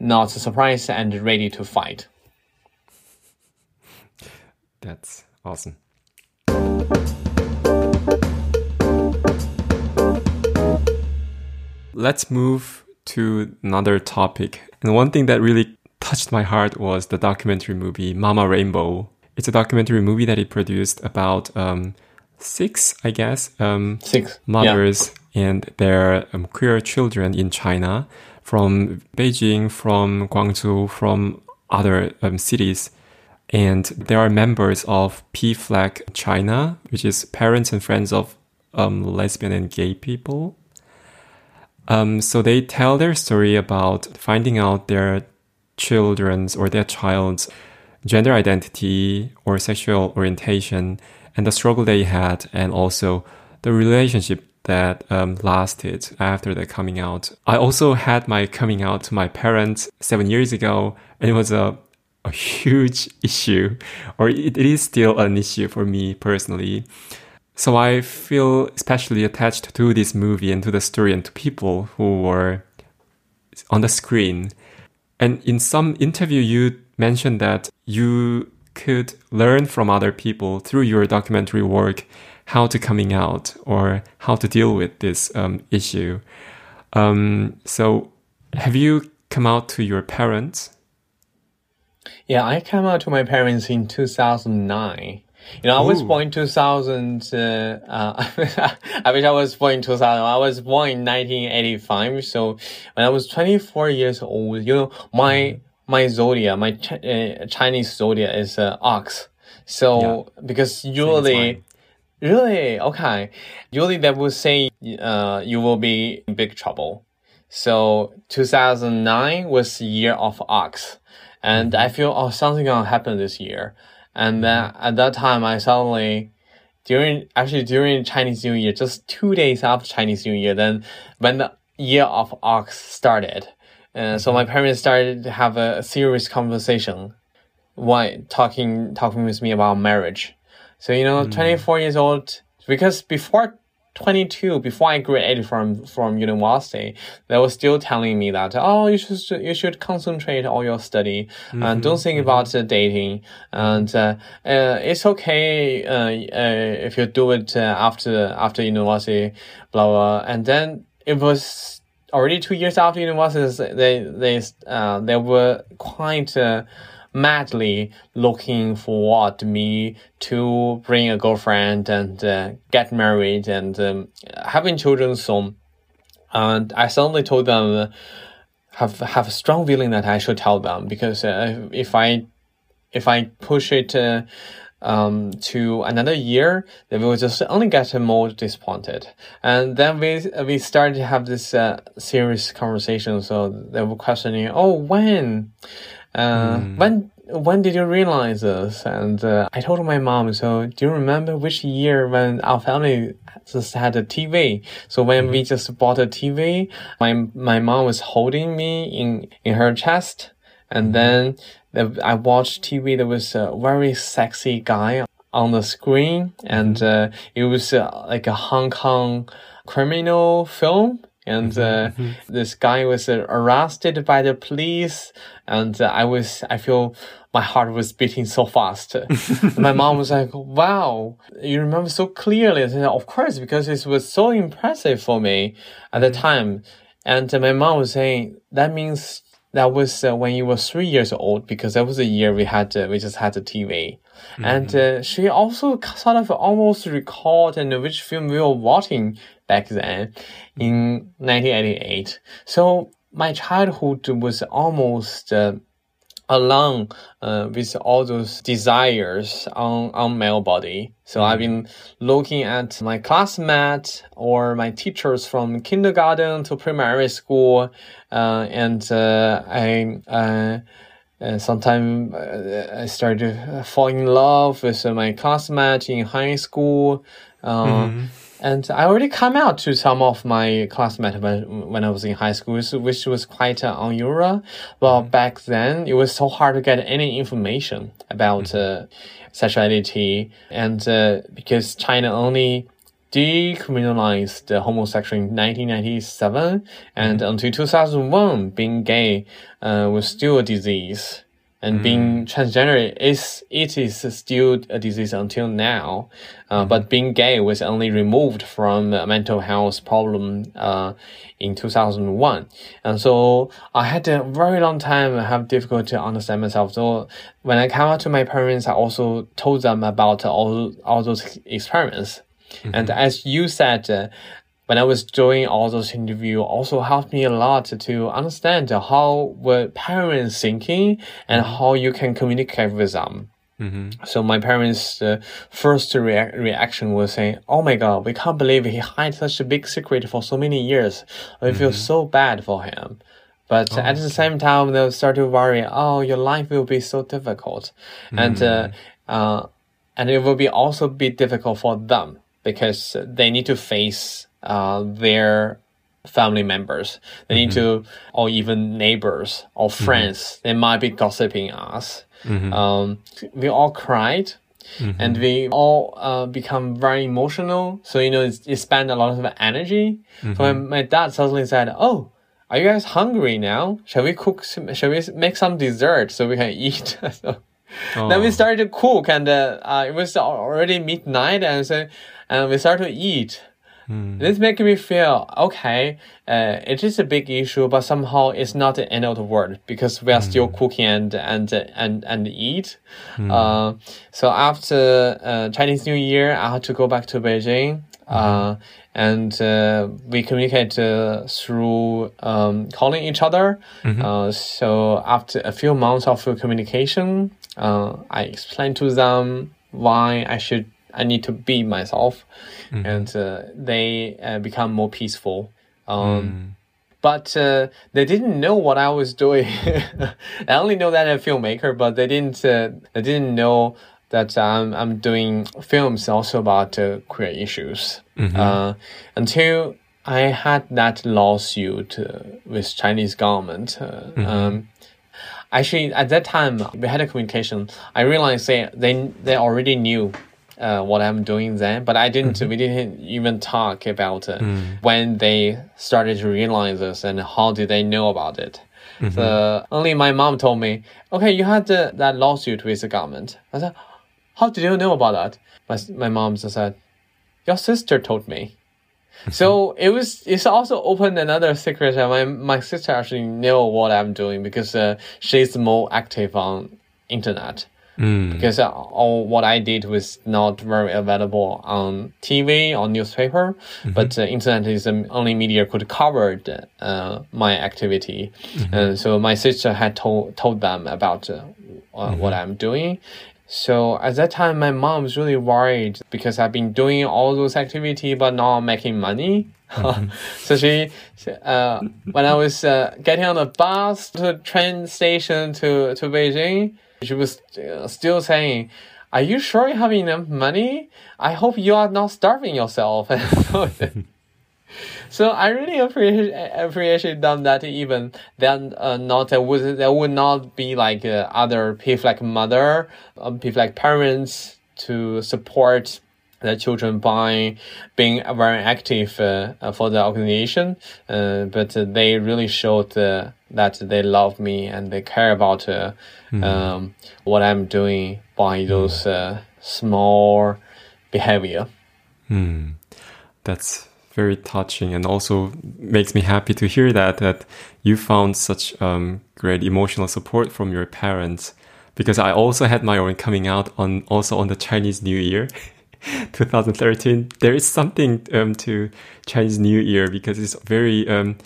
not surprised and ready to fight. That's awesome. Let's move to another topic. And one thing that really touched my heart was the documentary movie Mama Rainbow. It's a documentary movie that he produced about um, six, I guess, um, six mothers yeah. and their um, queer children in China from Beijing, from Guangzhou, from other um, cities. And they are members of PFLAG China, which is Parents and Friends of um, Lesbian and Gay People. Um, so they tell their story about finding out their children's or their child's gender identity or sexual orientation and the struggle they had, and also the relationship that um, lasted after the coming out. I also had my coming out to my parents seven years ago, and it was a, a huge [LAUGHS] issue, or it, it is still an issue for me personally. So I feel especially attached to this movie and to the story and to people who were on the screen. And in some interview, you mentioned that you could learn from other people through your documentary work how to coming out or how to deal with this um, issue. Um, so, have you come out to your parents? Yeah, I came out to my parents in 2009. You know, I was born in 2000. Uh, uh, [LAUGHS] I wish I was born in 2000. I was born in 1985. So when I was 24 years old, you know, my, mm-hmm. my zodiac, my Ch uh, Chinese zodiac is uh, ox. So yeah. because usually, really, okay, usually they will say, uh, you will be in big trouble. So 2009 was the year of ox. And mm -hmm. I feel, oh, something gonna happen this year. And then at that time, I suddenly, during, actually during Chinese New Year, just two days after Chinese New Year, then when the year of ox started, uh, so my parents started to have a, serious conversation, why talking, talking with me about marriage. So, you know, mm. 24 years old, because before 22 before I graduated from from university, they were still telling me that oh you should you should concentrate on your study mm-hmm, and don't think mm-hmm. about uh, dating and uh, uh, it's okay uh, uh, if you do it uh, after after university blah blah and then it was already two years after university they they uh, they were quite madly looking for what me to bring a girlfriend and uh, get married and um, having children soon. And I suddenly told them, have have a strong feeling that I should tell them because uh, if I if I push it uh, um, to another year, they will just only get more disappointed. And then we we started to have this uh, serious conversation. So they were questioning, "Oh, when, uh, mm. when when did you realize this? And uh, I told my mom, so do you remember which year when our family just had a TV? So when we just bought a TV, my, my mom was holding me in, in her chest. And then the, I watched TV. There was a very sexy guy on the screen and uh, it was uh, like a Hong Kong criminal film and mm-hmm. uh, mm-hmm. this guy was uh, arrested by the police and uh, i was i feel my heart was beating so fast [LAUGHS] my mom was like wow you remember so clearly said, of course because it was so impressive for me at the mm-hmm. time and my mom was saying that means that was uh, when you were three years old because that was the year we had uh, we just had the TV, mm-hmm. and uh, she also sort of almost recalled and which film we were watching back then in 1988. So my childhood was almost uh, along uh, with all those desires on, on male body. So mm. I've been looking at my classmates or my teachers from kindergarten to primary school, uh, and uh, I. Uh, uh, sometimes uh, I started falling in love with my classmates in high school. Mm. And I already come out to some of my classmates when, when I was in high school, which was quite uh, unusual. Well, mm-hmm. back then, it was so hard to get any information about mm-hmm. uh, sexuality. And uh, because China only decriminalized the homosexual in 1997, and mm-hmm. until 2001, being gay uh, was still a disease and mm. being transgender is it is still a disease until now. Uh, mm. But being gay was only removed from a mental health problem uh, in 2001. And so I had a very long time have difficulty to understand myself. So when I came out to my parents, I also told them about all all those experiments. Mm-hmm. And as you said, uh, when I was doing all those interviews also helped me a lot to understand how were parents thinking and mm-hmm. how you can communicate with them. Mm-hmm. So my parents' uh, first rea- reaction was saying, "Oh my God, we can't believe he hid such a big secret for so many years. We mm-hmm. feel so bad for him." But oh, at the same time, they'll start to worry, "Oh, your life will be so difficult," and uh, mm-hmm. uh, and it will be also be difficult for them because they need to face uh, their family members. They need mm-hmm. to, or even neighbors or mm-hmm. friends. Mm-hmm. They might be gossiping us. Mm-hmm. Um, we all cried. Mm-hmm. And we all uh, become very emotional. So, you know, it spend a lot of energy. So my, mm-hmm. my dad suddenly said, Oh, are you guys hungry now? Shall we cook? Some, shall we make some dessert so we can [LAUGHS] eat? [LAUGHS] so, oh. Then we started to cook, and uh, uh, it was already midnight, and so and we started to eat. Mm. This makes me feel okay. Uh, it is a big issue, but somehow it's not the end of the world because we are mm. still cooking and and and and eat. Mm. Uh, so after uh, Chinese New Year, I had to go back to Beijing. Uh, and uh, we communicate uh, through um, calling each other. Mm-hmm. Uh, so after a few months of communication, uh, I explained to them why I should I need to be myself, mm-hmm. and uh, they uh, become more peaceful. Um, mm. But uh, they didn't know what I was doing. [LAUGHS] I only know that I'm a filmmaker, but they didn't. Uh, they didn't know that I'm I'm doing films also about uh, queer issues mm-hmm. Uh, until I had that lawsuit with Chinese government. Mm-hmm. Um, actually, at that time we had a communication. I realized they they they already knew uh, what I'm doing then, but I didn't. Mm-hmm. We didn't even talk about uh, mm. when they started to realize this and how did they know about it. Mm-hmm. So only my mom told me, "Okay, you had the, that lawsuit with the government." I said, "How did you know about that?" My my mom just said, "Your sister told me." so it was it's also opened another secret. My my sister actually knew what I'm doing because uh, she's more active on internet. Mm. Because uh, all what I did was not very available on TV or newspaper, mm-hmm. but uh, internet is the only media could cover uh, my activity. Mm-hmm. And so my sister had told told them about uh, uh, mm-hmm. what I'm doing, So at that time, my mom was really worried because I've been doing all those activity but not making money. Mm-hmm. [LAUGHS] so she, uh, when I was uh, getting on the bus to the train station to, to Beijing, she was uh, still saying, are you sure you have enough money? I hope you are not starving yourself. [LAUGHS] so I really appreciate appreciate them that even then uh, not there would there would not be like uh, other people like mother, um, people like parents to support the children by being very active uh, uh for the organization. Uh, but they really showed uh, that they love me and they care about mm. um, what I'm doing by those small behavior. Hmm. That's very touching and also makes me happy to hear that that you found such um, great emotional support from your parents because I also had my own coming out on also on the Chinese New Year [LAUGHS] 2013 there is something um, to Chinese New Year because it's very um,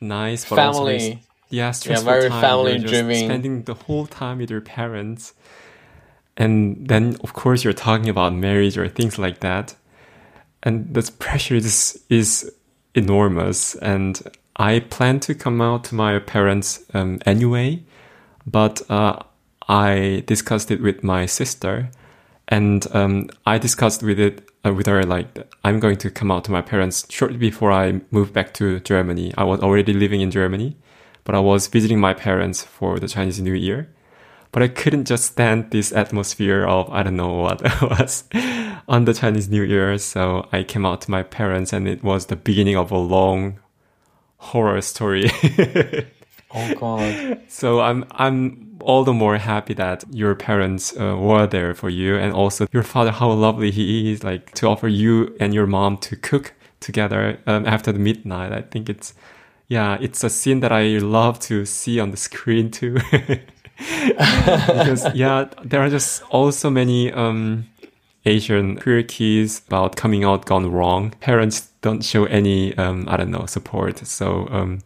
nice but family. also yeah stressful yeah, very time. family driven. spending the whole time with your parents. And then of course you're talking about marriage or things like that. And the pressure is is enormous. And i plan to come out to my parents um, anyway. But uh, i discussed it with my sister. And um, i discussed with it uh, with her like i'm going to come out to my parents shortly before i move back to germany i was already living in germany but i was visiting my parents for the chinese new year but I couldn't just stand this atmosphere of I don't know what [LAUGHS] was on the Chinese New Year. So I came out to my parents, and it was the beginning of a long horror story. [LAUGHS] oh God! So I'm I'm all the more happy that your parents uh, were there for you, and also your father. How lovely he is! Like to offer you and your mom to cook together um, after the midnight. I think it's yeah, it's a scene that I love to see on the screen too. [LAUGHS] because yeah, there are just also many um, Asian queer kids about coming out gone wrong. Parents don't show any um, I don't know support. So um,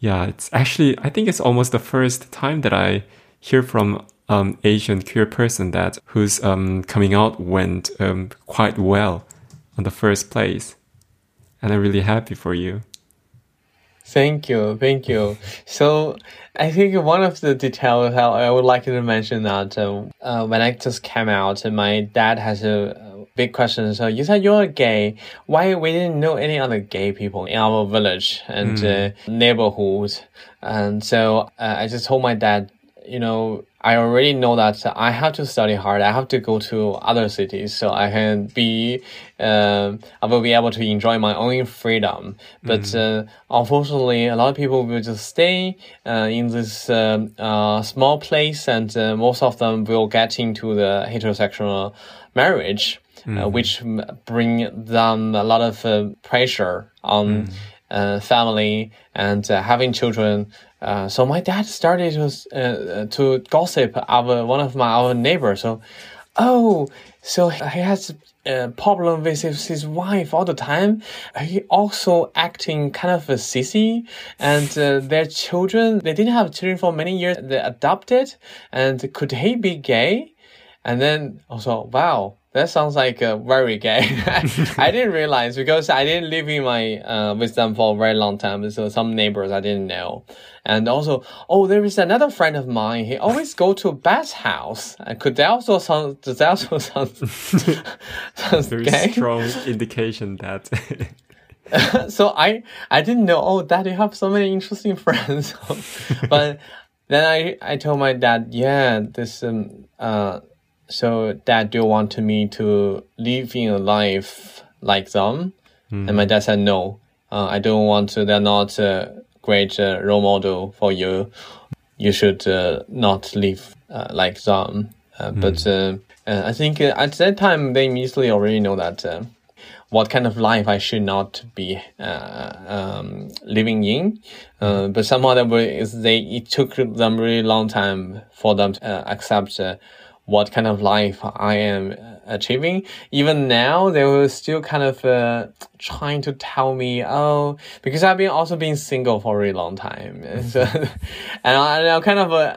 yeah, it's actually I think it's almost the first time that I hear from um, Asian queer person that whose um, coming out went um, quite well on the first place, and I'm really happy for you. Thank you, thank you. So I think one of the details I would like to mention that uh, uh, when I just came out, my dad has a big question. So you said you're gay. Why we didn't know any other gay people in our village and mm. uh, neighborhood? And so uh, I just told my dad, you know, I already know that I have to study hard. I have to go to other cities so I can be, uh, I will be able to enjoy my own freedom. But mm. uh, unfortunately, a lot of people will just stay uh, in this uh, uh, small place, and uh, most of them will get into the heterosexual marriage, mm. which bring them a lot of pressure on. Mm. family and having children uh, so my dad started to uh, to gossip about one of my our neighbors. So, oh, so he has a problem with his, his wife all the time. He also acting kind of a sissy, and uh, their children they didn't have children for many years. They adopted, and could he be gay? And then also, wow, that sounds like uh, very gay. [LAUGHS] I didn't realize because I didn't live in my uh, with them for a very long time. So some neighbors I didn't know, and also oh, there is another friend of mine. He always go to Beth's house. And could that also sound? Does that also sound? [LAUGHS] sounds very gay? strong [LAUGHS] indication that. so I I didn't know. Oh, dad, you have so many interesting friends. but then I I told my dad, yeah, this um uh so dad do you want me to live in a life like them mm. and my dad said no uh, i don't want to they're not a great uh, role model for you you should uh, not live uh, like them mm. but uh, i think at that time they immediately already know that what kind of life I should not be uh, um, living in. Uh, but somehow they it took them really long time for them to uh, accept what kind of life I am achieving. Even now, they were still kind of uh, trying to tell me, oh, because I've been also been single for a really long time. [LAUGHS] So, and I, am kind of uh,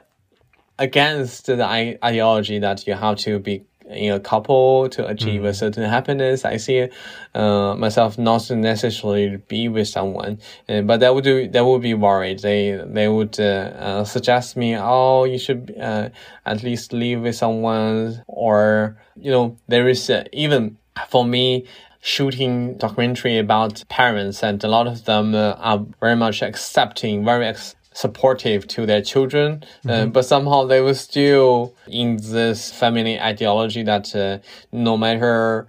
against the ideology that you have to be in a couple to achieve mm. a certain happiness. I see uh, myself not necessarily be with someone, uh, but that would do, that would be worried. They they would uh, uh suggest me, oh, you should uh, at least live with someone, or you know, there is uh, even for me shooting documentary about parents and a lot of them uh, are very much accepting very ex- supportive to their children, uh, mm-hmm. uh, but somehow they were still in this family ideology that uh, no matter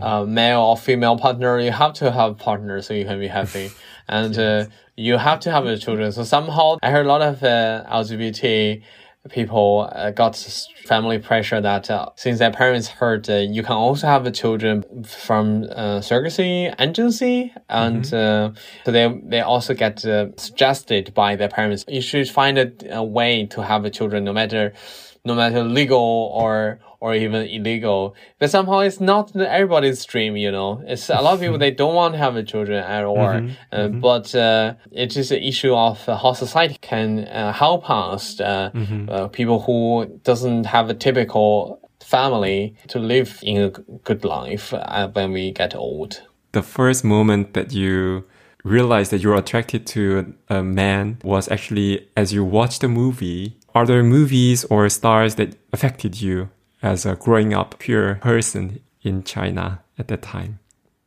uh, male or female partner, you have to have partner so you can be happy, [LAUGHS] and uh, you have to have children. So somehow I heard a lot of uh, LGBT people uh, got family pressure that uh, since their parents heard uh, you can also have children from uh, surrogacy agency and mm-hmm. so they they also get uh, suggested by their parents you should find a, a way to have a children no matter no matter legal or or even illegal. But somehow it's not everybody's dream, you know. It's a lot of people they [LAUGHS] don't want to have children at all. Mm-hmm. Uh, mm-hmm. But uh, it is an issue of how society can uh, help us, uh, mm-hmm. Uh, people who doesn't have a typical family to live in a good life uh, when we get old. The first moment that you realized that you're attracted to a man was actually as you watched the movie. Are there movies or stars that affected you as a growing up pure person in China at that time?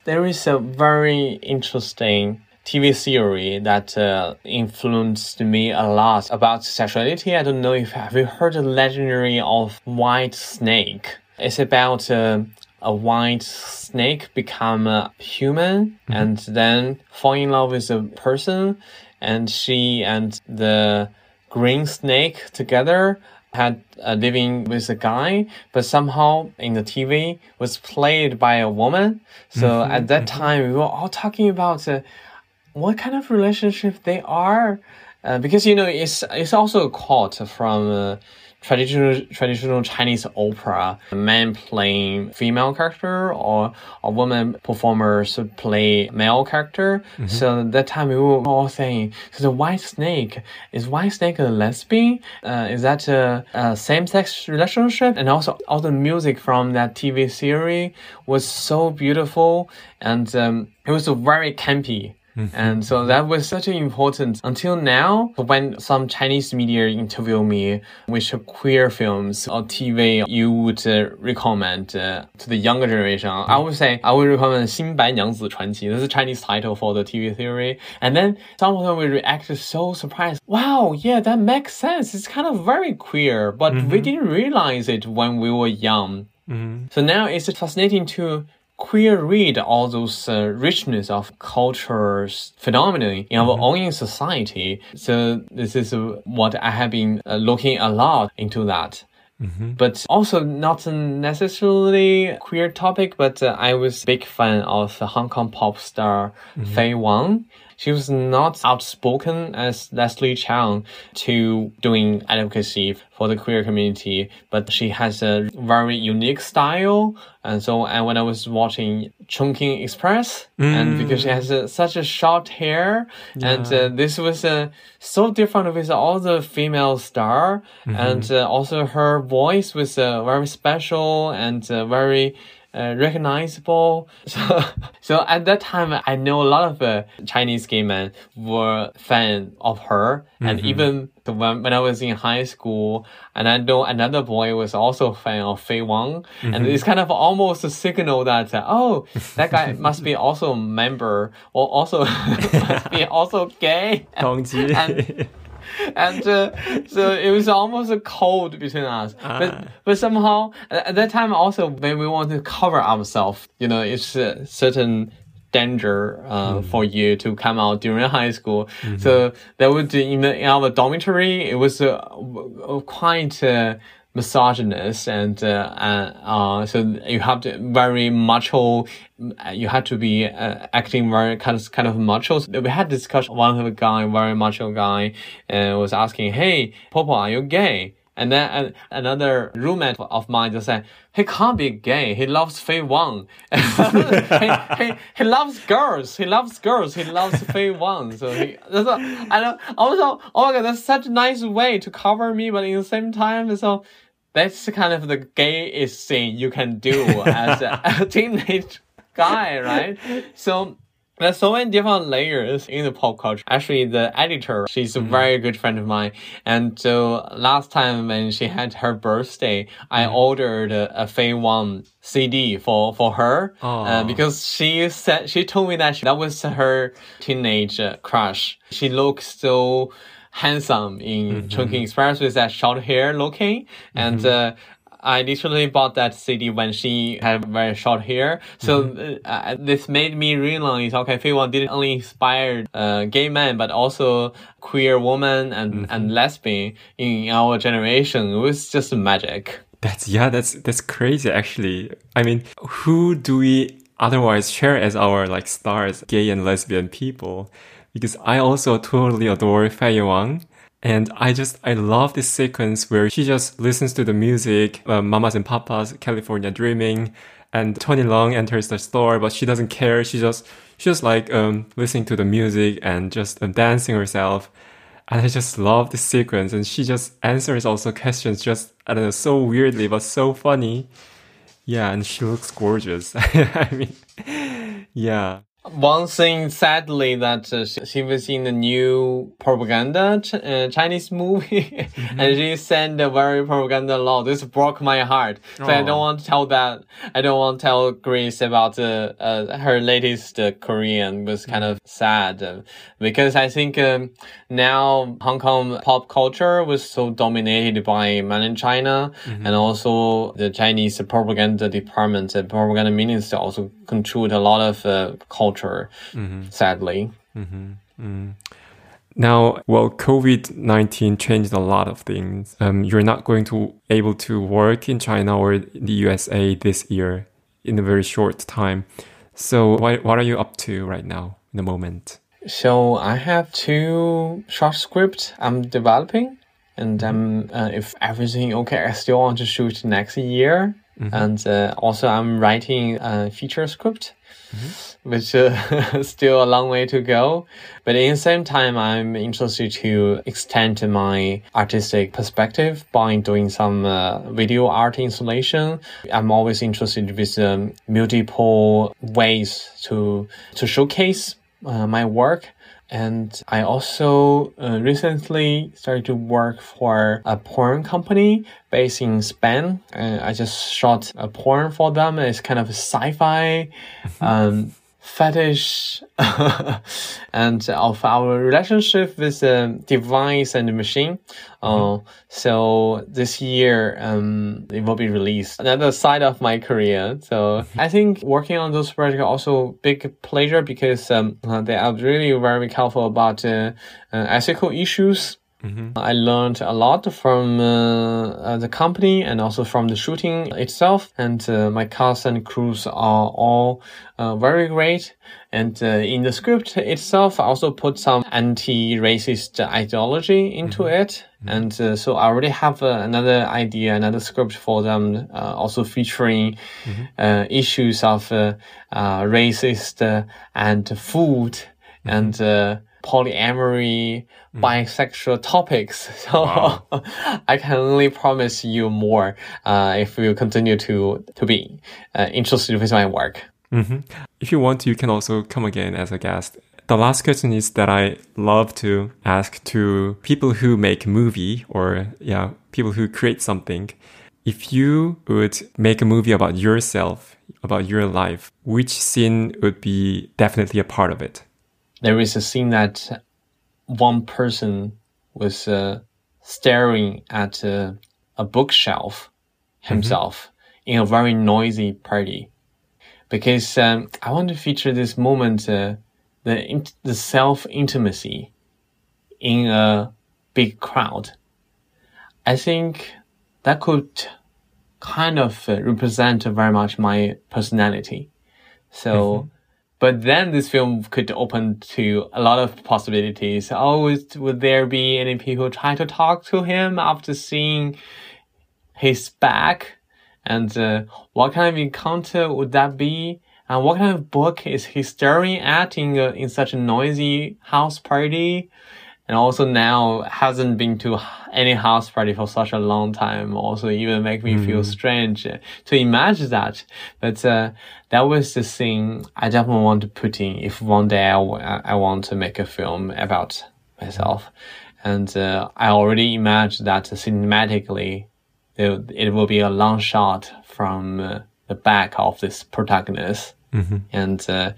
There is a very interesting TV series that uh, influenced me a lot about sexuality. I don't know if have you heard the legendary of White Snake. It's about uh, a white snake become a human mm-hmm. and then fall in love with a person, and she and the green snake together had uh, living with a guy, but somehow in the TV was played by a woman. So mm-hmm, at that time, we were all talking about uh, what kind of relationship they are, uh, because you know it's it's also a quote from uh, traditional traditional Chinese opera, a man playing female character or a woman performers play male character. Mm-hmm. So that time we were all saying, so the white snake is white snake a lesbian? Uh, is that a, a same sex relationship? And also all the music from that TV series was so beautiful and um, it was very campy. Mm-hmm. And so that was such an important until now. When some Chinese media interview me which queer films or TV you would uh, recommend uh, to the younger generation, mm-hmm. I would say I would recommend 新白娘子传奇. This is a Chinese title for the TV series. And then some of them will react so surprised. Wow, yeah, that makes sense. It's kind of very queer, but mm-hmm. we didn't realize it when we were young. Mm-hmm. So now it's fascinating to queer read all those uh, richness of cultures phenomenon in our mm-hmm. own society. So this is what I have been uh, looking a lot into that. Mm-hmm. But also not necessarily queer topic, but uh, I was big fan of Hong Kong pop star mm-hmm. Faye Wong. She was not outspoken as Leslie Cheung to doing advocacy for the queer community, but she has a very unique style. And so, and when I was watching Chungking Express, mm. and because she has a, such a short hair, yeah. and uh, this was uh, so different with all the female star, mm-hmm. and uh, also her voice was uh, very special and uh, very uh, recognizable. [LAUGHS] So, so at that time, I know a lot of uh, Chinese gay men were fan of her, and mm-hmm. even when, when I was in high school, and I know another boy was also a fan of Faye Wong, mm-hmm. and it's kind of almost a signal that uh, oh, that guy [LAUGHS] must be also a member or also [LAUGHS] must be also gay. and, [LAUGHS] and uh, so it was almost a cold between us. Uh. But but somehow at that time also when we want to cover ourselves, you know, it's a certain danger uh, mm. for you to come out during high school. Mm-hmm. So that would in, the, in our dormitory, it was uh, quite uh, misogynist and uh, uh, so you have to very macho you have to be uh, acting very kind of kind of macho so we had discussion one of the guy very macho guy uh, was asking hey popo are you gay And then uh, another roommate of mine just said, he can't be gay. He loves Faye Wong. [LAUGHS] he, he, he loves girls. He loves girls. He loves Faye Wong. So he, that's a, I don't, also, oh my God, that's such a nice way to cover me, but in the same time, so that's kind of the gayest thing you can do as a, a [LAUGHS] teenage guy, right? So there's so many different layers in the pop culture. Actually, the editor, she's a mm. very good friend of mine. And so last time when she had her birthday, I mm. ordered a, a Faye Wong CD for, for her. Uh, because she said, she told me that she, that was her teenage uh, crush. She looks so handsome in mm-hmm. Chungking Express with that short hair looking. Mm-hmm. And, uh, I literally bought that CD when she had very short hair. So mm-hmm. uh, this made me realize, okay, Wong didn't only inspire uh, gay men, but also queer women and, mm-hmm. and lesbian in our generation. It was just magic. That's, yeah, that's, that's crazy actually. I mean, who do we otherwise share as our like stars, gay and lesbian people? Because I also totally adore Faye Wong. And I just, I love this sequence where she just listens to the music, uh, Mamas and Papas, California Dreaming, and Tony Leung enters the store, but she doesn't care. She just, she just like, um, listening to the music and just um, dancing herself. And I just love this sequence. And she just answers also questions just, I don't know, so weirdly, but so funny. Yeah. And she looks gorgeous. [LAUGHS] I mean, yeah. One thing, sadly, that uh, she, was in the new propaganda ch uh, Chinese movie, mm [LAUGHS] -hmm. and she said a very propaganda law. This broke my heart. So oh. I don't want to tell that. I don't want to tell Grace about uh, uh her latest uh, Korean. was kind of sad uh, because I think um, now Hong Kong pop culture was so dominated by mainland China, mm -hmm. and also the Chinese propaganda department, the propaganda minister also controlled a lot of culture culture, mm-hmm. sadly. Mm-hmm. Mm. Now, well, COVID 19 changed a lot of things. Um, you're not going to able to work in China or the USA this year in a very short time. So, what, what are you up to right now in the moment? So, I have two short scripts I'm developing. And um, uh, if everything okay, I still want to shoot next year. Mm-hmm. And uh, also, I'm writing a feature script mm-hmm. which uh, [LAUGHS] still a long way to go. But in the same time, I'm interested to extend my artistic perspective by doing some uh, video art installation. I'm always interested with um, multiple ways to to showcase uh, my work. And I also uh, recently started to work for a porn company based in Spain. And I just shot a porn for them. It's kind of sci-fi, [LAUGHS] um, fetish [LAUGHS] and of our relationship with the device and the machine. Uh, mm-hmm. so this year, um, it will be released. Another side of my career. So mm-hmm. I think working on those projects also big pleasure because um, they are really very careful about uh, uh, ethical issues. Mm-hmm. I learned a lot from uh, uh, the company and also from the shooting itself. And uh, my cast and crews are all uh, very great. And uh, in the script itself, I also put some anti-racist ideology into mm-hmm. it. Mm-hmm. And uh, so I already have another idea, another script for them, also featuring mm-hmm. issues of racist and food mm-hmm. and polyamory, mm. bisexual topics. [LAUGHS] So wow. [LAUGHS] I can only promise you more uh, if you continue to to be uh, interested with my work. Mm-hmm. If you want you can also come again as a guest. The last question is that I love to ask to people who make movie or yeah, people who create something. If you would make a movie about yourself, about your life, which scene would be definitely a part of it? There is a scene that one person was uh, staring at uh, a bookshelf himself mm-hmm. in a very noisy party. Because um, I want to feature this moment, uh, the the self intimacy in a big crowd. I think that could kind of uh, represent very much my personality. So. Mm-hmm but then this film could open to a lot of possibilities. Oh, would there be any people try to talk to him after seeing his back? And uh, what kind of encounter would that be? And what kind of book is he staring at in, a, in such a noisy house party? And also now hasn't been to any house party for such a long time. Also even make me mm. feel strange to imagine that. But, uh, that was the thing I definitely want to put in if one day I, I want to make a film about myself. And, uh, I already imagine that cinematically it will be a long shot from uh, the back of this protagonist Mm-hmm. And uh,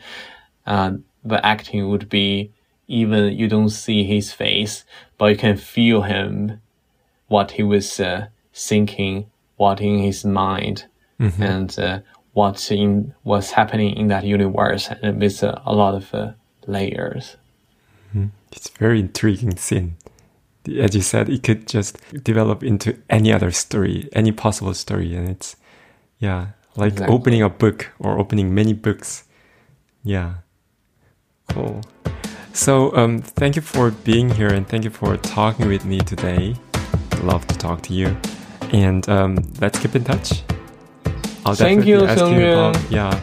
uh, the acting would be even you don't see his face, but you can feel him, what he was uh, thinking, what in his mind, mm-hmm. and uh, what in what's happening in that universe, and with uh, a lot of uh, layers. Mm-hmm. It's very intriguing scene. As you said, it could just develop into any other story, any possible story, and it's yeah, like exactly. opening a book or opening many books. Yeah. Cool. So, um, thank you for being here and thank you for talking with me today. Love to talk to you. And um, let's keep in touch. I'll thank definitely you, ask you about, yeah.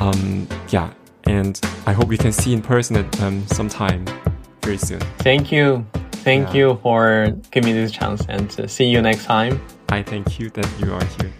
Um, yeah. And I hope we can see in person at um, some time very soon. Thank you. Thank yeah. you for giving me this chance and see you next time. I thank you that you are here.